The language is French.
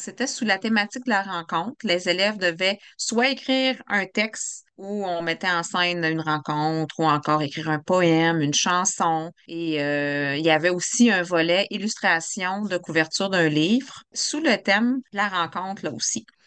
C'était sous la thématique de la rencontre. Les élèves devaient soit écrire un texte où on mettait en scène une rencontre ou encore écrire un poème, une chanson. Et euh, il y avait aussi un volet illustration de couverture d'un livre sous le thème de la rencontre là aussi.